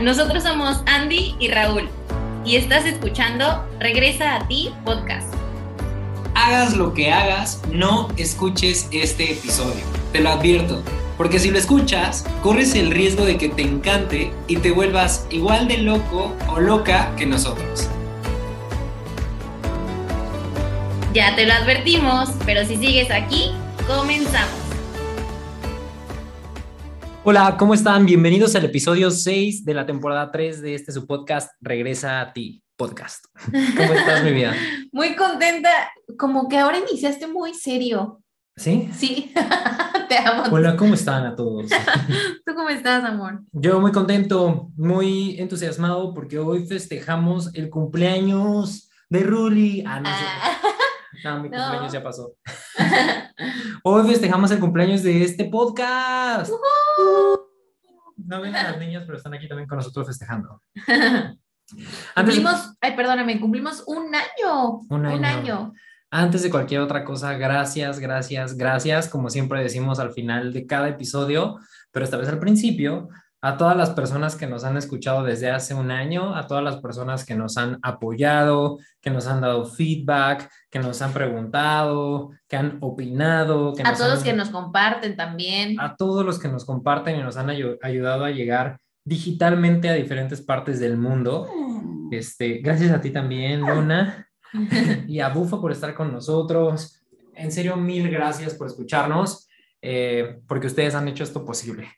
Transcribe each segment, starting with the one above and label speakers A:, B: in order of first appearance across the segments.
A: Nosotros somos Andy y Raúl y estás escuchando Regresa a ti podcast.
B: Hagas lo que hagas, no escuches este episodio. Te lo advierto, porque si lo escuchas, corres el riesgo de que te encante y te vuelvas igual de loco o loca que nosotros.
A: Ya te lo advertimos, pero si sigues aquí, comenzamos.
B: Hola, ¿cómo están? Bienvenidos al episodio 6 de la temporada 3 de este su podcast Regresa a ti podcast. ¿Cómo estás, mi vida?
A: Muy contenta, como que ahora iniciaste muy serio.
B: ¿Sí?
A: Sí, te amo.
B: Hola, ¿cómo están a todos?
A: ¿Tú cómo estás, amor?
B: Yo muy contento, muy entusiasmado porque hoy festejamos el cumpleaños de Ruli. Ah, no,
A: Ah,
B: no mi
A: no.
B: cumpleaños ya pasó. Hoy festejamos el cumpleaños de este podcast. No ven a las niñas, pero están aquí también con nosotros festejando. Antes,
A: cumplimos, ay, perdóname, cumplimos un año.
B: Un año.
A: año.
B: antes de cualquier otra cosa, gracias, gracias, gracias, como siempre decimos al final de cada episodio, pero esta vez al principio, a todas las personas que nos han escuchado desde hace un año, a todas las personas que nos han apoyado, que nos han dado feedback, que nos han preguntado, que han opinado, que
A: A todos
B: han-
A: los que nos comparten también.
B: a todos los que nos comparten y nos han ayu- ayudado a llegar digitalmente a diferentes partes del mundo. Este, gracias a ti también, Luna, y a Bufo por estar con nosotros. En serio, mil gracias por escucharnos, eh, porque ustedes han hecho esto posible.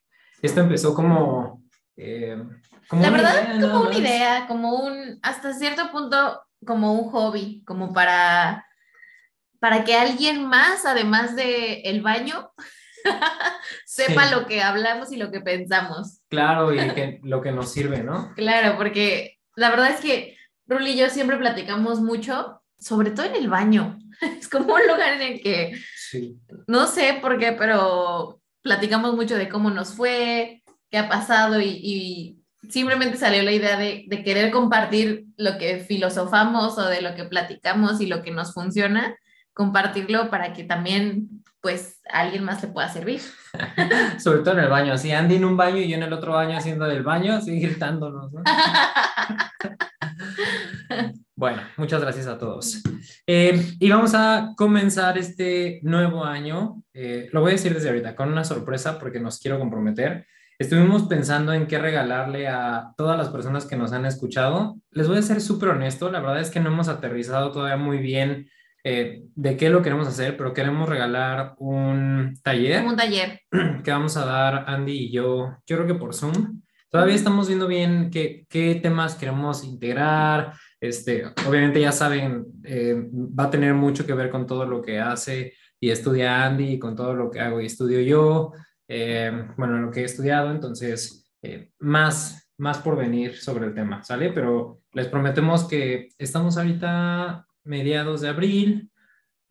B: Esto empezó como... eh, como
A: La verdad,
B: idea,
A: como una
B: más.
A: idea, como un, hasta cierto punto, como un hobby, como para, para que alguien más, además de el baño, sepa
B: Sí.
A: lo que hablamos y lo que pensamos.
B: Claro, y que, lo que nos sirve, ¿no?
A: Claro, porque la verdad es que Ruli y yo siempre platicamos mucho, sobre todo en el baño. Es como un lugar en el que
B: Sí.
A: no sé por qué, pero platicamos mucho de cómo nos fue, qué ha pasado y, y simplemente salió la idea de, de querer compartir lo que filosofamos o de lo que platicamos y lo que nos funciona, compartirlo para que también pues a alguien más le pueda servir.
B: Sobre todo en el baño, así Andy en un baño y yo en el otro baño haciendo del baño, así gritándonos, ¿no? Bueno, muchas gracias a todos. Eh, y vamos a comenzar este nuevo año, eh, lo voy a decir desde ahorita, con una sorpresa porque nos quiero comprometer. Estuvimos pensando en qué regalarle a todas las personas que nos han escuchado. Les voy a ser súper honesto, la verdad es que no hemos aterrizado todavía muy bien eh, de qué lo queremos hacer, pero queremos regalar un taller
A: un taller.
B: que vamos a dar Andy y yo, yo creo que por Zoom. Todavía estamos viendo bien qué, qué temas queremos integrar. Este, obviamente ya saben, eh, va a tener mucho que ver con todo lo que hace y estudia Andy y con todo lo que hago y estudio yo. Eh, bueno, lo que he estudiado, entonces, eh, más, más por venir sobre el tema, ¿sale? Pero les prometemos que estamos ahorita mediados de abril,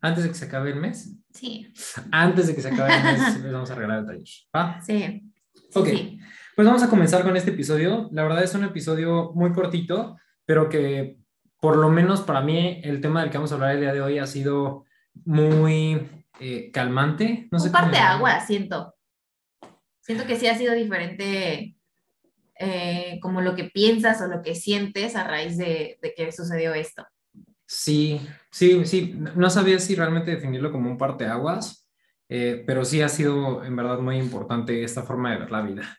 B: antes de que se acabe el mes.
A: Sí,
B: Antes de que se acabe el mes, les vamos a regalar el taller. ¿va?
A: sí. sí,
B: Ok.
A: sí.
B: Pues vamos a comenzar con este episodio. La verdad es un episodio muy cortito, pero que por lo menos para mí el tema del que vamos a hablar el día de hoy ha sido muy eh, calmante. No sé
A: un parte
B: llamarlo.
A: agua, siento. Siento que sí ha sido diferente eh, como lo que piensas o lo que sientes a raíz de, de que sucedió esto.
B: Sí, sí, sí. No sabía si realmente definirlo como un parteaguas, eh, pero sí ha sido en verdad muy importante esta forma de ver la vida.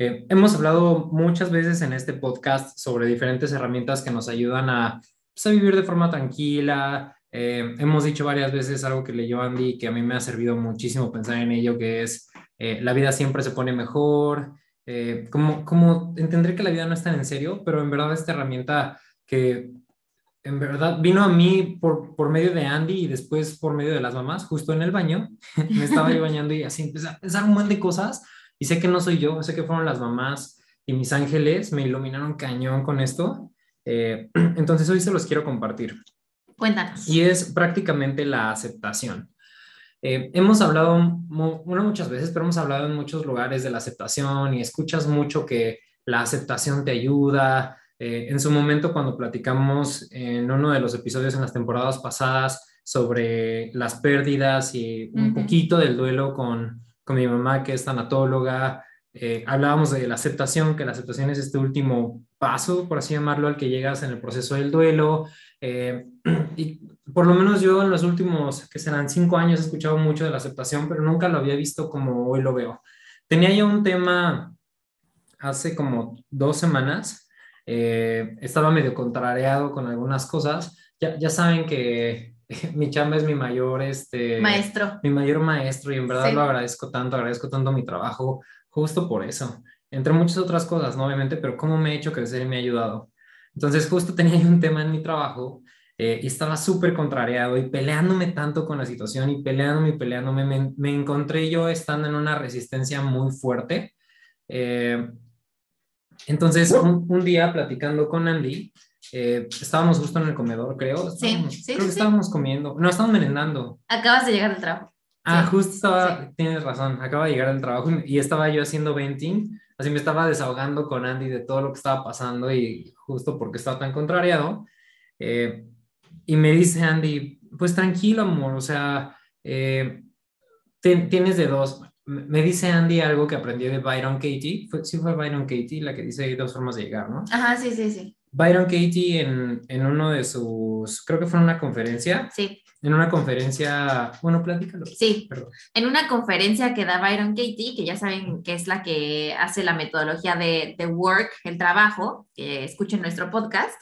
B: Eh, hemos hablado muchas veces en este podcast sobre diferentes herramientas que nos ayudan a, pues, a vivir de forma tranquila. Eh, hemos dicho varias veces algo que leyó Andy que a mí me ha servido muchísimo pensar en ello, que es eh, la vida siempre se pone mejor. Eh, como, como entender que la vida no es tan en serio, pero en verdad esta herramienta que en verdad vino a mí por, por medio de Andy y después por medio de las mamás, justo en el baño. Me estaba yo bañando y así empecé a pensar un montón de cosas y sé que no soy yo, sé que fueron las mamás y mis ángeles me iluminaron cañón con esto. Eh, entonces hoy se los quiero compartir
A: Cuéntanos.
B: y es prácticamente la aceptación. Eh, hemos hablado, mu- no muchas veces, pero hemos hablado en muchos lugares de la aceptación y escuchas mucho que la aceptación te ayuda. Eh, en su momento, cuando platicamos en uno de los episodios en las temporadas pasadas sobre las pérdidas y un
A: Ujú.
B: poquito del duelo con, con mi mamá, que es tanatóloga, eh, hablábamos de la aceptación, que la aceptación es este último paso, por así llamarlo, al que llegas en el proceso del duelo. Eh, y por lo menos yo en los últimos, que serán cinco años, he escuchado mucho de la aceptación, pero nunca lo había visto como hoy lo veo. Tenía yo un tema hace como dos semanas, eh, estaba medio contrariado con algunas cosas. Ya, ya saben que mi chamba es mi mayor, este,
A: maestro.
B: Mi mayor maestro y en verdad lo agradezco tanto, agradezco tanto mi trabajo justo por eso. Entre muchas otras cosas, ¿no? Obviamente, pero cómo me ha hecho crecer y me ha ayudado. Entonces, justo tenía yo un tema en mi trabajo eh, y estaba súper contrariado y peleándome tanto con la situación y peleándome y peleándome, me, me encontré yo estando en una resistencia muy fuerte. Eh, entonces, un, un, día platicando con Andy, eh, estábamos justo en el comedor, creo.
A: sí, sí,
B: creo que estábamos comiendo. No, estábamos merendando.
A: Acabas de llegar al trabajo.
B: Ah, justo estaba, tienes razón, acaba de llegar al trabajo y estaba yo haciendo venting, así me estaba desahogando con Andy de todo lo que estaba pasando y justo porque estaba tan contrariado. Eh, y me dice Andy, pues tranquilo, amor, o sea, eh, tienes de dos. Me dice Andy algo que aprendí de Byron Katie. Fue, sí fue Byron Katie la que dice hay dos formas de llegar, ¿no?
A: Ajá, sí, sí, sí.
B: Byron Katie en, en uno de sus, creo que fue en una conferencia.
A: Sí.
B: En una conferencia, bueno, platícalo.
A: Sí, Perdón. en una conferencia que da Byron Katie, que ya saben que es la que hace la metodología de, de work, el trabajo, que escuchen nuestro podcast.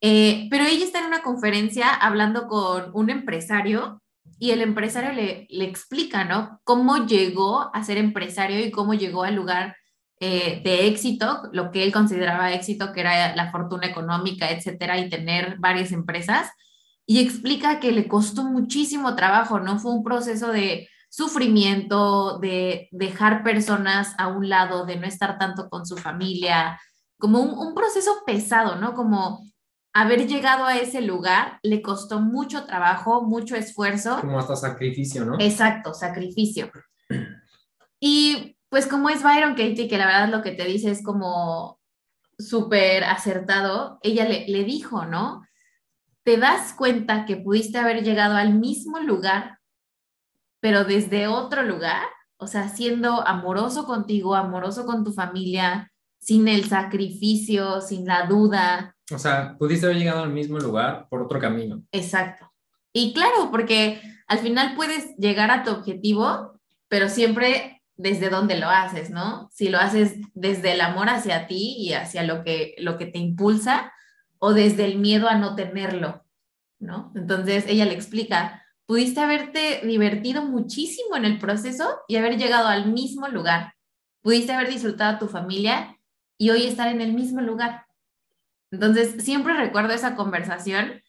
A: Eh, pero ella está en una conferencia hablando con un empresario y el empresario le, le explica, ¿no? Cómo llegó a ser empresario y cómo llegó al lugar eh, de éxito, lo que él consideraba éxito, que era la fortuna económica, etcétera, y tener varias empresas y explica que le costó muchísimo trabajo, ¿no? Fue un proceso de sufrimiento, de dejar personas a un lado, de no estar tanto con su familia, como un, proceso pesado, ¿no? Como haber llegado a ese lugar le costó mucho trabajo, mucho esfuerzo.
B: Como hasta sacrificio, ¿no?
A: Exacto, sacrificio. Y pues como es Byron Katie, que la verdad lo que te dice es como súper acertado, ella le, le dijo, ¿no? te das cuenta que pudiste haber llegado al mismo lugar, pero desde otro lugar, o sea, siendo amoroso contigo, amoroso con tu familia, sin el sacrificio, sin la duda.
B: O sea, pudiste haber llegado al mismo lugar por otro camino.
A: Exacto. Y claro, porque al final puedes llegar a tu objetivo, pero siempre desde donde lo haces, ¿no? Si lo haces desde el amor hacia ti y hacia lo que, lo que te impulsa, o desde el miedo a no tenerlo, ¿no? Entonces ella le explica, pudiste haberte divertido muchísimo en el proceso y haber llegado al mismo lugar. Pudiste haber disfrutado a tu familia y hoy estar en el mismo lugar. Entonces, siempre recuerdo esa conversación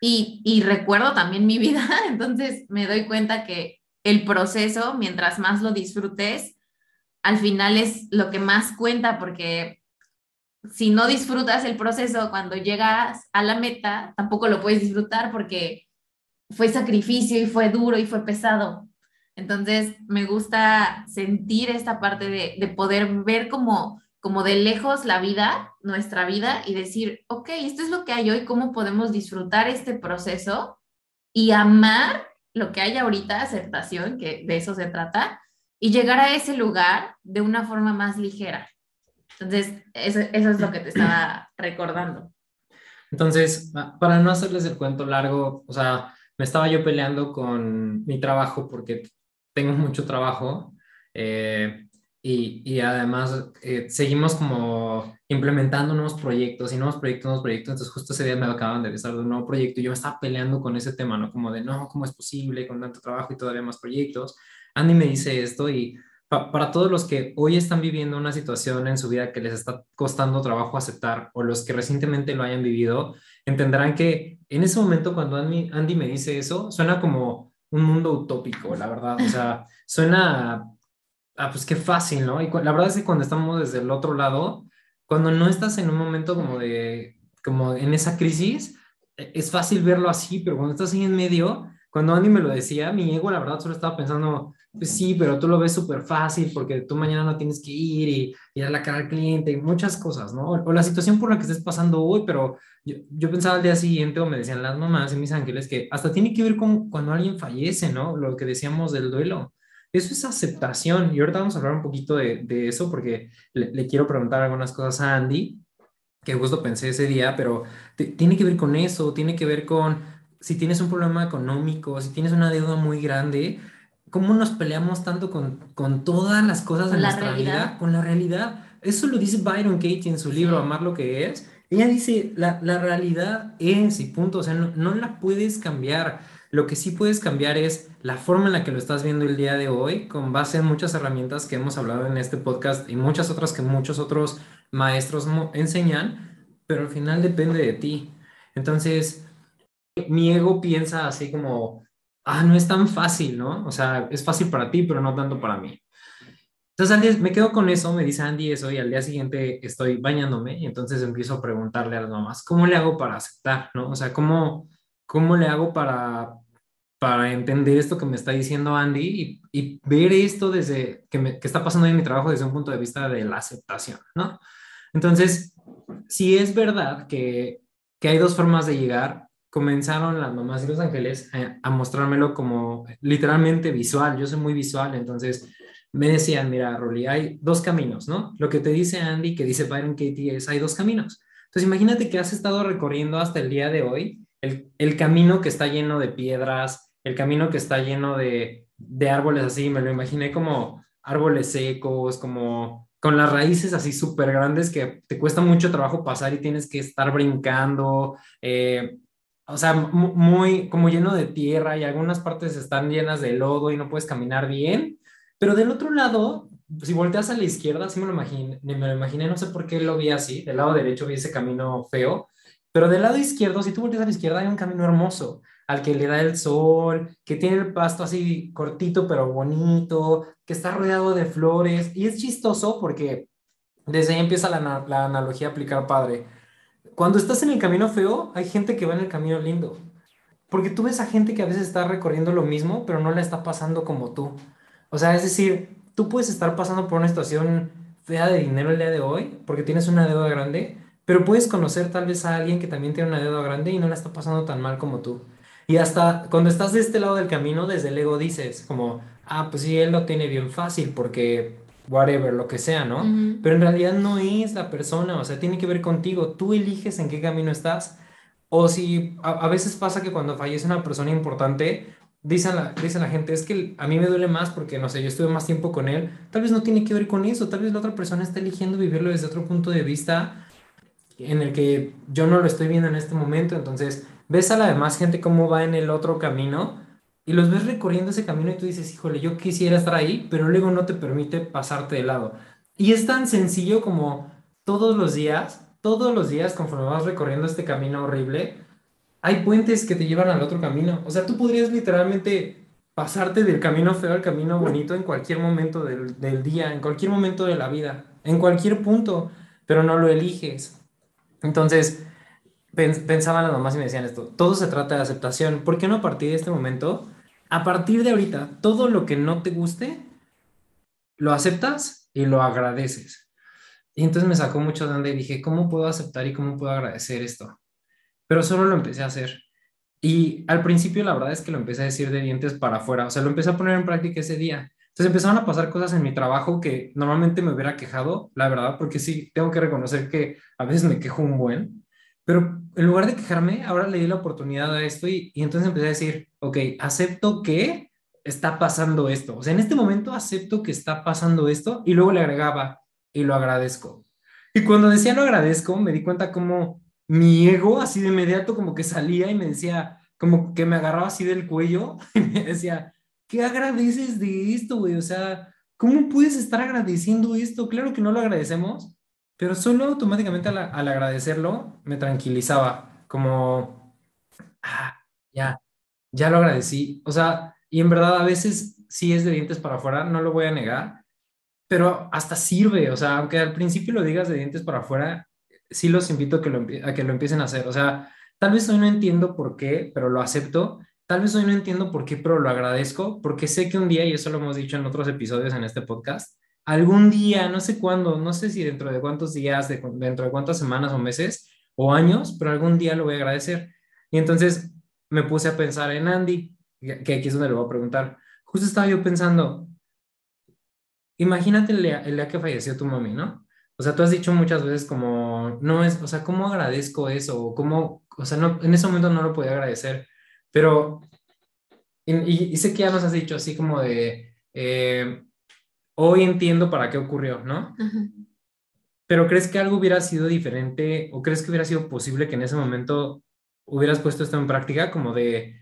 A: y, y recuerdo también mi vida. Entonces, me doy cuenta que el proceso, mientras más lo disfrutes, al final es lo que más cuenta porque si no disfrutas el proceso cuando llegas a la meta, tampoco lo puedes disfrutar porque fue sacrificio y fue duro y fue pesado. Entonces, me gusta sentir esta parte de, poder ver como, como de lejos la vida, nuestra vida, y decir, ok, esto es lo que hay hoy, cómo podemos disfrutar este proceso y amar lo que hay ahorita, aceptación, que de eso se trata, y llegar a ese lugar de una forma más ligera. Entonces, eso, es lo que te estaba recordando.
B: Entonces, para no hacerles el cuento largo, o sea, me estaba yo peleando con mi trabajo porque tengo mucho trabajo eh, y, y, además eh, seguimos como implementando nuevos proyectos y nuevos proyectos, nuevos proyectos. Entonces, justo ese día me acaban de avisar de un nuevo proyecto y yo me estaba peleando con ese tema, ¿no? Como de, no, ¿cómo es posible con tanto trabajo y todavía más proyectos? Andy me dice esto y para todos los que hoy están viviendo una situación en su vida que les está costando trabajo aceptar o los que recientemente lo hayan vivido, entenderán que en ese momento cuando Andy, Andy me dice eso, suena como un mundo utópico, la verdad. O sea, suena, ah, pues qué fácil, ¿no? Y la verdad es que cuando estamos desde el otro lado, cuando no estás en un momento como de, como en esa crisis, e, es fácil verlo así, pero cuando estás ahí en medio, cuando Andy me lo decía, mi ego, la verdad, solo estaba pensando, pues sí, pero tú lo ves súper fácil porque tú mañana no tienes que ir y ir a la cara al cliente y muchas cosas, ¿no? O, la situación por la que estés pasando hoy, pero yo, yo, pensaba al día siguiente o me decían las mamás y mis ángeles que hasta tiene que ver con cuando alguien fallece, ¿no? Lo que decíamos del duelo. Eso es aceptación. Y ahorita vamos a hablar un poquito de, de eso porque le, le, quiero preguntar algunas cosas a Andy, que justo pensé ese día, pero tiene que ver con eso, tiene que ver con si tienes un problema económico, si tienes una deuda muy grande, ¿cómo nos peleamos tanto con, con todas las cosas de nuestra vida? Con la realidad. Eso lo dice Byron Katie en su libro Amar lo que es. Ella dice, la, la realidad es y punto, o sea, no, no, la puedes cambiar. Lo que sí puedes cambiar es la forma en la que lo estás viendo el día de hoy, con base en muchas herramientas que hemos hablado en este podcast y muchas otras que muchos otros maestros enseñan, pero al final depende de ti. Entonces, mi ego piensa así como, ah, no es tan fácil, ¿no? O sea, es fácil para ti, pero no tanto para mí. Entonces, al día, me quedo con eso, me dice Andy eso, y al día siguiente estoy bañándome, y entonces empiezo a preguntarle a las mamás, ¿cómo le hago para aceptar, no? O sea, ¿cómo, cómo le hago para, para entender esto que me está diciendo Andy y, y ver esto desde, que, me, que está pasando en mi trabajo desde un punto de vista de la aceptación, ¿no? Entonces, si es verdad que, que hay dos formas de llegar, comenzaron las mamás y los ángeles a, mostrármelo como literalmente visual. Yo soy muy visual, entonces me decían, mira, Rolly, hay dos caminos, ¿no? Lo que te dice Andy, que dice Byron Katie, es hay dos caminos. Entonces imagínate que has estado recorriendo hasta el día de hoy el, el camino que está lleno de piedras, el camino que está lleno de, de árboles así, me lo imaginé como árboles secos, como con las raíces así súper grandes que te cuesta mucho trabajo pasar y tienes que estar brincando, eh, o sea, muy como lleno de tierra y algunas partes están llenas de lodo y no puedes caminar bien. Pero del otro lado, si volteas a la izquierda, sí me lo imaginé, me lo imaginé, no sé por qué lo vi así, del lado derecho vi ese camino feo, pero del lado izquierdo, si tú volteas a la izquierda, hay un camino hermoso, al que le da el sol, que tiene el pasto así cortito pero bonito, que está rodeado de flores, y es chistoso porque desde ahí empieza la, analogía a aplicar padre cuando estás en el camino feo, hay gente que va en el camino lindo. Porque tú ves a gente que a veces está recorriendo lo mismo, pero no la está pasando como tú. O sea, es decir, tú puedes estar pasando por una situación fea de dinero el día de hoy, porque tienes una deuda grande, pero puedes conocer tal vez a alguien que también tiene una deuda grande y no la está pasando tan mal como tú. Y hasta cuando estás de este lado del camino, desde el ego dices, como, ah, pues sí, él lo tiene bien fácil porque whatever, lo que sea, ¿no? Pero en realidad no es la persona, o sea, tiene que ver contigo, tú eliges en qué camino estás. O si a, veces pasa que cuando fallece una persona importante, dicen la, dice la gente, es que a mí me duele más porque, no sé, yo estuve más tiempo con él, tal vez no tiene que ver con eso, tal vez la otra persona está eligiendo vivirlo desde otro punto de vista en el que yo no lo estoy viendo en este momento, entonces ves a la demás gente cómo va en el otro camino y los ves recorriendo ese camino y tú dices, híjole, yo quisiera estar ahí, pero luego no te permite pasarte de lado. Y es tan sencillo como todos los días, todos los días conforme vas recorriendo este camino horrible, hay puentes que te llevan al otro camino. O sea, tú podrías literalmente pasarte del camino feo al camino bonito en cualquier momento del, del día, en cualquier momento de la vida, en cualquier punto, pero no lo eliges. Entonces, pensaban las mamás y me decían esto, todo se trata de aceptación. ¿Por qué no a partir de este momento, a partir de ahorita, todo lo que no te guste, lo aceptas y lo agradeces? Y entonces me sacó mucho de donde dije, ¿cómo puedo aceptar y cómo puedo agradecer esto? Pero solo lo empecé a hacer. Y al principio la verdad es que lo empecé a decir de dientes para afuera, o sea, lo empecé a poner en práctica ese día. Entonces empezaron a pasar cosas en mi trabajo que normalmente me hubiera quejado, la verdad, porque sí, tengo que reconocer que a veces me quejo un buen, pero en lugar de quejarme, ahora le di la oportunidad a esto y, entonces empecé a decir, ok, acepto que está pasando esto. O sea, en este momento acepto que está pasando esto y luego le agregaba y lo agradezco. Y cuando decía lo agradezco, me di cuenta como mi ego así de inmediato como que salía y me decía, como que me agarraba así del cuello y me decía, ¿qué agradeces de esto, güey? O sea, ¿cómo puedes estar agradeciendo esto? Claro que no lo agradecemos, pero solo automáticamente al, agradecerlo me tranquilizaba, como, ah, ya, ya lo agradecí. O sea, y en verdad a veces sí es de dientes para afuera, no lo voy a negar, pero hasta sirve. O sea, aunque al principio lo digas de dientes para afuera, sí los invito a que lo, a que lo empiecen a hacer. O sea, tal vez hoy no entiendo por qué, pero lo acepto. Tal vez hoy no entiendo por qué, pero lo agradezco, porque sé que un día, y eso lo hemos dicho en otros episodios en este podcast, algún día, no sé cuándo, no sé si dentro de cuántos días, dentro de cuántas semanas o meses o años, pero algún día lo voy a agradecer. Y entonces me puse a pensar en Andy, que aquí es donde le voy a preguntar. Justo estaba yo pensando, imagínate el día, el que falleció tu mami, ¿no? O sea, tú has dicho muchas veces como, no es, o sea, ¿cómo agradezco eso? ¿Cómo, o sea, no, en ese momento no lo podía agradecer, pero, y, y sé que ya nos has dicho así como de, eh, hoy entiendo para qué ocurrió, ¿no? Pero ¿crees que algo hubiera sido diferente o crees que hubiera sido posible que en ese momento hubieras puesto esto en práctica como de,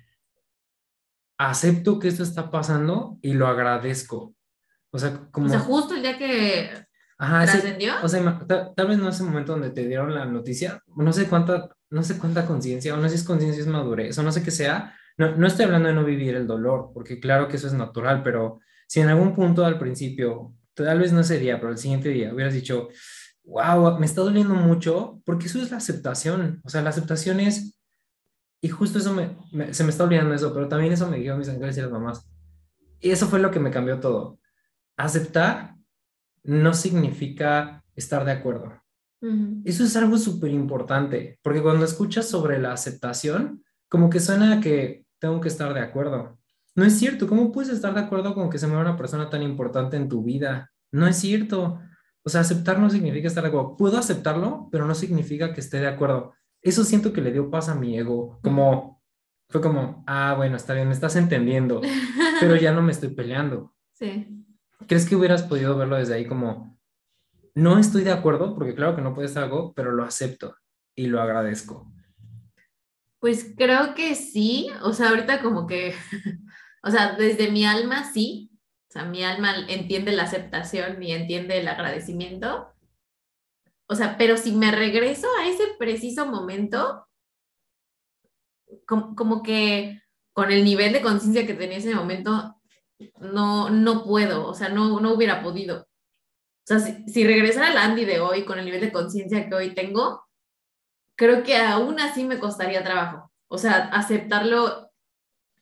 B: acepto que esto está pasando y lo agradezco? O sea, como...
A: O sea, justo el día que
B: Ajá, ¿Trascendió? o sea, tal, vez no es el momento donde te dieron la noticia, no sé cuánta, no sé cuánta conciencia, o no sé si es conciencia, es madurez, o no sé qué sea. No, no estoy hablando de no vivir el dolor, porque claro que eso es natural, pero si en algún punto al principio, tal vez no ese día, pero el siguiente día hubieras dicho, wow, me está doliendo mucho, porque eso es la aceptación. O sea, la aceptación es, y justo eso me, se me está olvidando eso, pero también eso me dio mis ángeles y las mamás. Y eso fue lo que me cambió todo. Aceptar no significa estar de acuerdo. Eso es algo súper importante, porque cuando escuchas sobre la aceptación, como que suena que tengo que estar de acuerdo. No es cierto, ¿cómo puedes estar de acuerdo con que se muera una persona tan importante en tu vida? No es cierto. O sea, aceptar no significa estar de acuerdo. Puedo aceptarlo, pero no significa que esté de acuerdo. Eso siento que le dio paz a mi ego, como fue como, ah, bueno, está bien, me estás entendiendo, pero ya no me estoy peleando.
A: Sí.
B: ¿Crees que hubieras podido verlo desde ahí como, no estoy de acuerdo, porque claro que no puedes algo, pero lo acepto y lo agradezco?
A: Pues creo que sí, o sea, ahorita como que, o sea, desde mi alma sí, o sea, mi alma entiende la aceptación y entiende el agradecimiento. O sea, pero si me regreso a ese preciso momento, como, como que con el nivel de conciencia que tenía ese momento, no, no puedo, o sea, no, no hubiera podido. O sea, si, si regresara al Andy de hoy con el nivel de conciencia que hoy tengo, creo que aún así me costaría trabajo. O sea, aceptarlo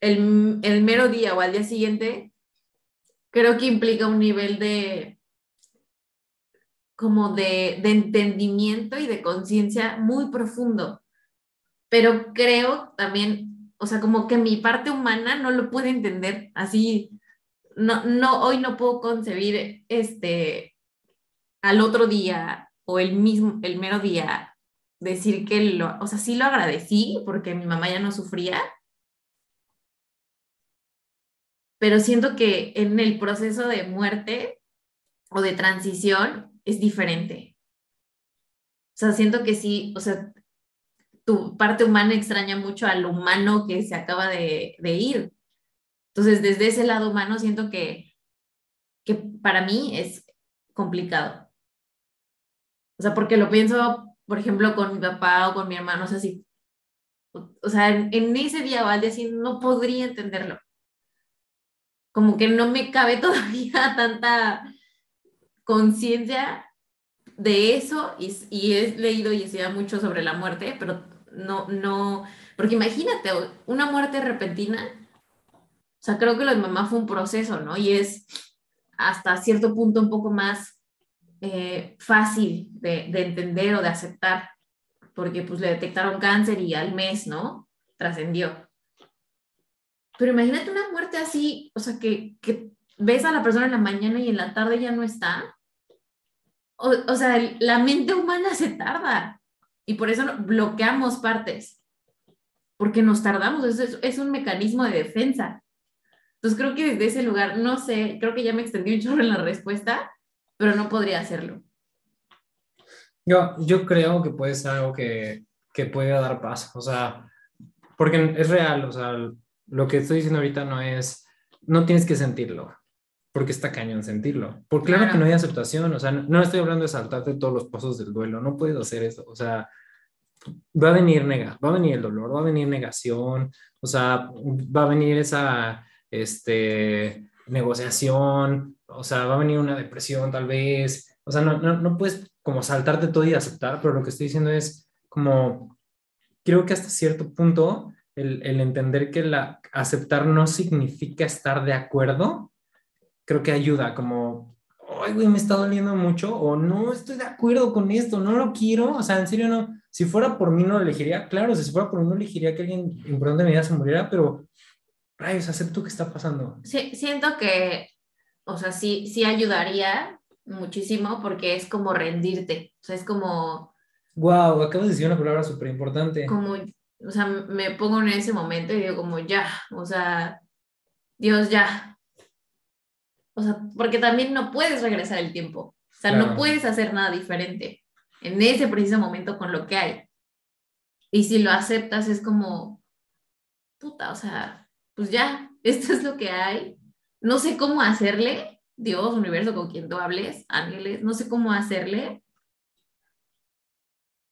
A: el, el mero día o al día siguiente, creo que implica un nivel de como de, de entendimiento y de conciencia muy profundo. Pero creo también, o sea, como que mi parte humana no lo puede entender así no, no, hoy no puedo concebir este al otro día o el mismo, el mero día, decir que lo, o sea, sí lo agradecí porque mi mamá ya no sufría, pero siento que en el proceso de muerte o de transición es diferente. O sea, siento que sí, o sea, tu parte humana extraña mucho al humano que se acaba de, ir. Entonces, desde ese lado humano siento que, que para mí es complicado. O sea, porque lo pienso, por ejemplo, con mi papá o con mi hermano, o sea, si, o sea, en, ese día o al día no podría entenderlo. Como que no me cabe todavía tanta conciencia de eso y, he leído y estudiado mucho sobre la muerte, pero no, no, porque imagínate, una muerte repentina o sea, creo que lo de mamá fue un proceso, ¿no? Y es hasta cierto punto un poco más eh, fácil de, de, entender o de aceptar, porque pues le detectaron cáncer y al mes, ¿no? Trascendió. Pero imagínate una muerte así, o sea, que, que ves a la persona en la mañana y en la tarde ya no está. O, o sea, la mente humana se tarda y por eso bloqueamos partes, porque nos tardamos, es, es un mecanismo de defensa. Entonces creo que desde ese lugar, no sé, creo que ya me extendí un chorro en la respuesta, pero no podría hacerlo.
B: Yo, yo creo que puede ser algo que, que puede dar paz, o sea, porque es real, o sea, lo que estoy diciendo ahorita no es, no tienes que sentirlo, porque está cañón sentirlo. Porque claro, que no hay aceptación, o sea, no, estoy hablando de saltarte todos los pasos del duelo, no puedes hacer eso, o sea, va a venir nega, va a venir el dolor, va a venir negación, o sea, va a venir esa este, negociación, o sea, va a venir una depresión tal vez, o sea, no, no, no puedes como saltarte todo y aceptar, pero lo que estoy diciendo es como, creo que hasta cierto punto el, el entender que la aceptar no significa estar de acuerdo, creo que ayuda, como, ay, güey, me está doliendo mucho, o no estoy de acuerdo con esto, no lo quiero, o sea, en serio no, si fuera por mí no lo elegiría, claro, si fuera por mí no elegiría que alguien importante vida se muriera, pero rayos, acepto que está pasando.
A: Sí, siento que o sea, sí, sí ayudaría muchísimo porque es como rendirte, o sea, es como...
B: Wow, acabas de decir una palabra súper importante.
A: Como, o sea, me pongo en ese momento y digo como ya, o sea, Dios ya. O sea, porque también no puedes regresar el tiempo, o sea, no puedes hacer nada diferente en ese preciso momento con lo que hay. Y si lo aceptas es como, puta, o sea, pues ya, esto es lo que hay. No sé cómo hacerle, Dios, universo, con quien tú hables, ángeles, no sé cómo hacerle.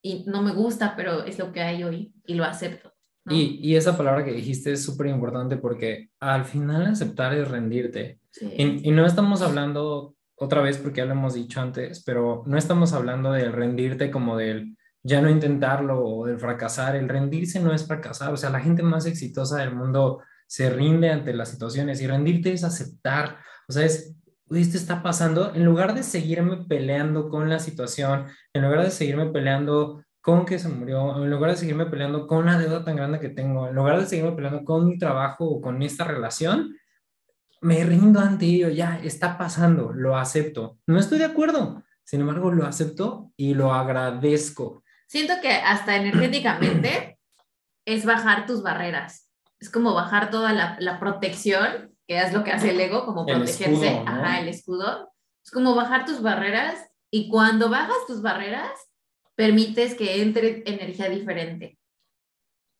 A: Y no me gusta, pero es lo que hay hoy y lo acepto.
B: Y, y, esa palabra que dijiste es súper importante porque al final aceptar es rendirte. Y, y, no estamos hablando otra vez porque ya lo hemos dicho antes, pero no estamos hablando de rendirte como del ya no intentarlo o del fracasar. El rendirse no es fracasar. O sea, la gente más exitosa del mundo se rinde ante las situaciones y rendirte es aceptar. O sea, es, esto está pasando. En lugar de seguirme peleando con la situación, en lugar de seguirme peleando con que se murió, en lugar de seguirme peleando con la deuda tan grande que tengo, en lugar de seguirme peleando con mi trabajo o con esta relación, me rindo ante ello, ya está pasando, lo acepto. No estoy de acuerdo, sin embargo, lo acepto y lo agradezco.
A: Siento que hasta energéticamente es bajar tus barreras. Es como bajar toda la, la protección, que es lo que hace el ego, como protegerse, ajá, el escudo. Es como bajar tus barreras y cuando bajas tus barreras, permites que entre energía diferente.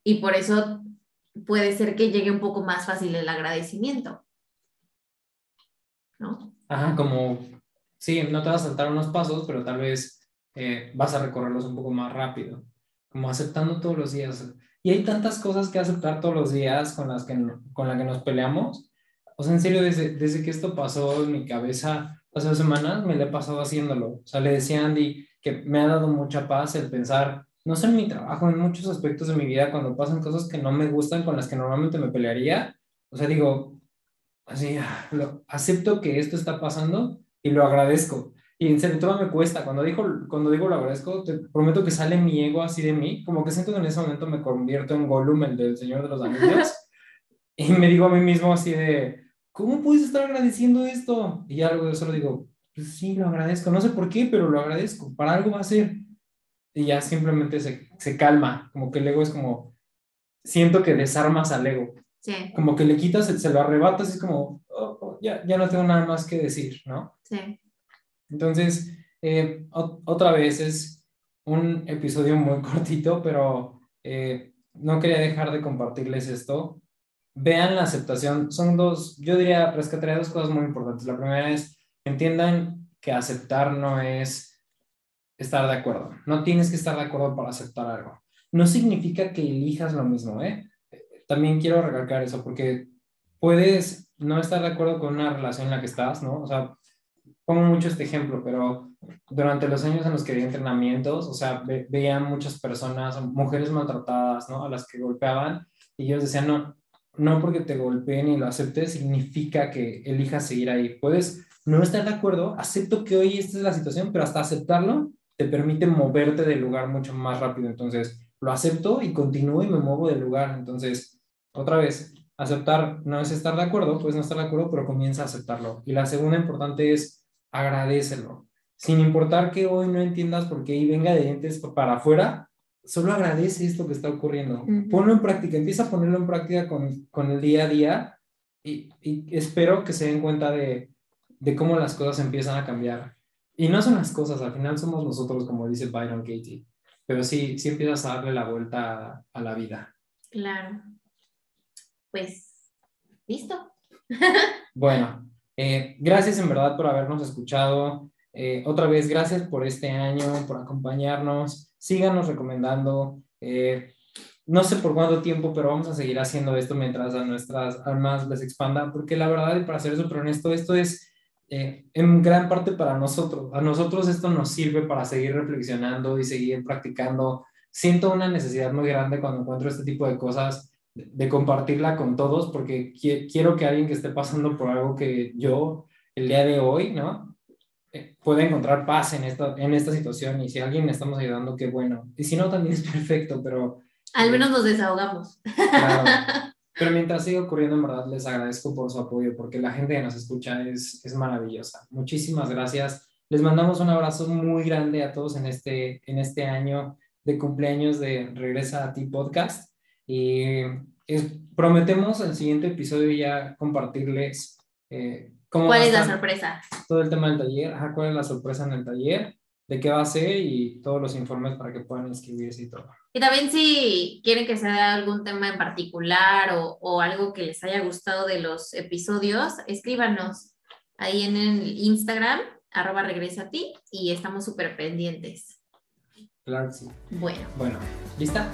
A: Y por eso puede ser que llegue un poco más fácil el agradecimiento. ¿No?
B: Ajá, como, sí, no te vas a saltar unos pasos, pero tal vez eh, vas a recorrerlos un poco más rápido, como aceptando todos los días. Y hay tantas cosas que aceptar todos los días con las que, con las que nos peleamos. O sea, en serio, desde, desde que esto pasó en mi cabeza hace dos semanas, me le he pasado haciéndolo. O sea, le decía a Andy que me ha dado mucha paz el pensar, no sé en mi trabajo, en muchos aspectos de mi vida, cuando pasan cosas que no me gustan, con las que normalmente me pelearía. O sea, digo, así, ah, lo, acepto que esto está pasando y lo agradezco. Y en serio, todo me cuesta. Cuando, digo, cuando digo lo agradezco, te prometo que sale mi ego así de mí. Como que siento que en ese momento me convierto en Gollum, el del Señor de los Anillos. y me digo a mí mismo así de, ¿cómo puedes estar agradeciendo esto? Y algo de eso lo digo, pues sí, lo agradezco. No sé por qué, pero lo agradezco. Para algo va a ser. Y ya simplemente se, se calma. Como que el ego es como, siento que desarmas al ego. Sí. Como que le quitas, se, lo arrebatas y es como, oh, oh, ya, ya no tengo nada más que decir, ¿no? Sí. Entonces, eh, otra vez es un episodio muy cortito, pero eh, no quería dejar de compartirles esto. Vean la aceptación. Son dos, yo diría, rescataría dos cosas muy importantes. La primera es, entiendan que aceptar no es estar de acuerdo. No tienes que estar de acuerdo para aceptar algo. No significa que elijas lo mismo, ¿eh? También quiero recalcar eso porque puedes no estar de acuerdo con una relación en la que estás, ¿no? O sea, pongo mucho este ejemplo, pero durante los años en los que di entrenamientos, o sea, veía muchas personas, mujeres maltratadas, ¿no? A las que golpeaban y ellos decían, no, no porque te golpeen y lo aceptes significa que elijas seguir ahí. Puedes no estar de acuerdo, acepto que hoy esta es la situación, pero hasta aceptarlo te permite moverte del lugar mucho más rápido. Entonces, lo acepto y continúo y me muevo del lugar. Entonces, otra vez, aceptar no es estar de acuerdo, pues no estar de acuerdo, pero comienza a aceptarlo. Y la segunda importante es agradecelo. Sin importar que hoy no entiendas por qué y venga de dientes para afuera, solo agradece esto que está ocurriendo. Ponlo en práctica, empieza a ponerlo en práctica con, con el día a día y, y, espero que se den cuenta de, de cómo las cosas empiezan a cambiar. Y no son las cosas, al final somos nosotros, como dice Byron Katie, pero sí, sí empiezas a darle la vuelta a, a la vida.
A: Claro. Pues, listo.
B: bueno, eh, gracias en verdad por habernos escuchado. Eh, otra vez, gracias por este año, por acompañarnos. Síganos recomendando. Eh, no sé por cuánto tiempo, pero vamos a seguir haciendo esto mientras a nuestras almas les expanda, porque la verdad, y para ser súper honesto, esto es en gran parte para nosotros. A nosotros esto nos sirve para seguir reflexionando y seguir practicando. Siento una necesidad muy grande cuando encuentro este tipo de cosas de compartirla con todos, porque quiero que alguien que esté pasando por algo que yo el día de hoy, ¿no? Eh, pueda encontrar paz en esta, en esta situación y si alguien le estamos ayudando, qué bueno. Y si no, también es perfecto, pero...
A: Al menos nos desahogamos.
B: Claro. Pero mientras siga ocurriendo, en verdad les agradezco por su apoyo, porque la gente que nos escucha es, es maravillosa. Muchísimas gracias. Les mandamos un abrazo muy grande a todos en este, en este año de cumpleaños de Regresa a ti podcast. Y prometemos el siguiente episodio ya compartirles eh,
A: cómo ¿Cuál es la sorpresa?
B: Todo el tema del taller, ajá, cuál es la sorpresa en el taller, de qué va a ser y todos los informes para que puedan inscribirse y todo.
A: Y también si quieren que sea algún tema en particular o, o algo que les haya gustado de los episodios, escríbanos ahí en el Instagram, arroba regresa a ti, y estamos súper pendientes.
B: Claro sí.
A: Bueno.
B: Bueno, ¿lista?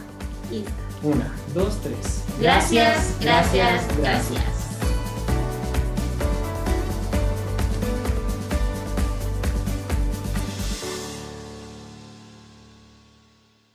A: Lista.
B: Una, dos, tres.
A: gracias, gracias. gracias. gracias.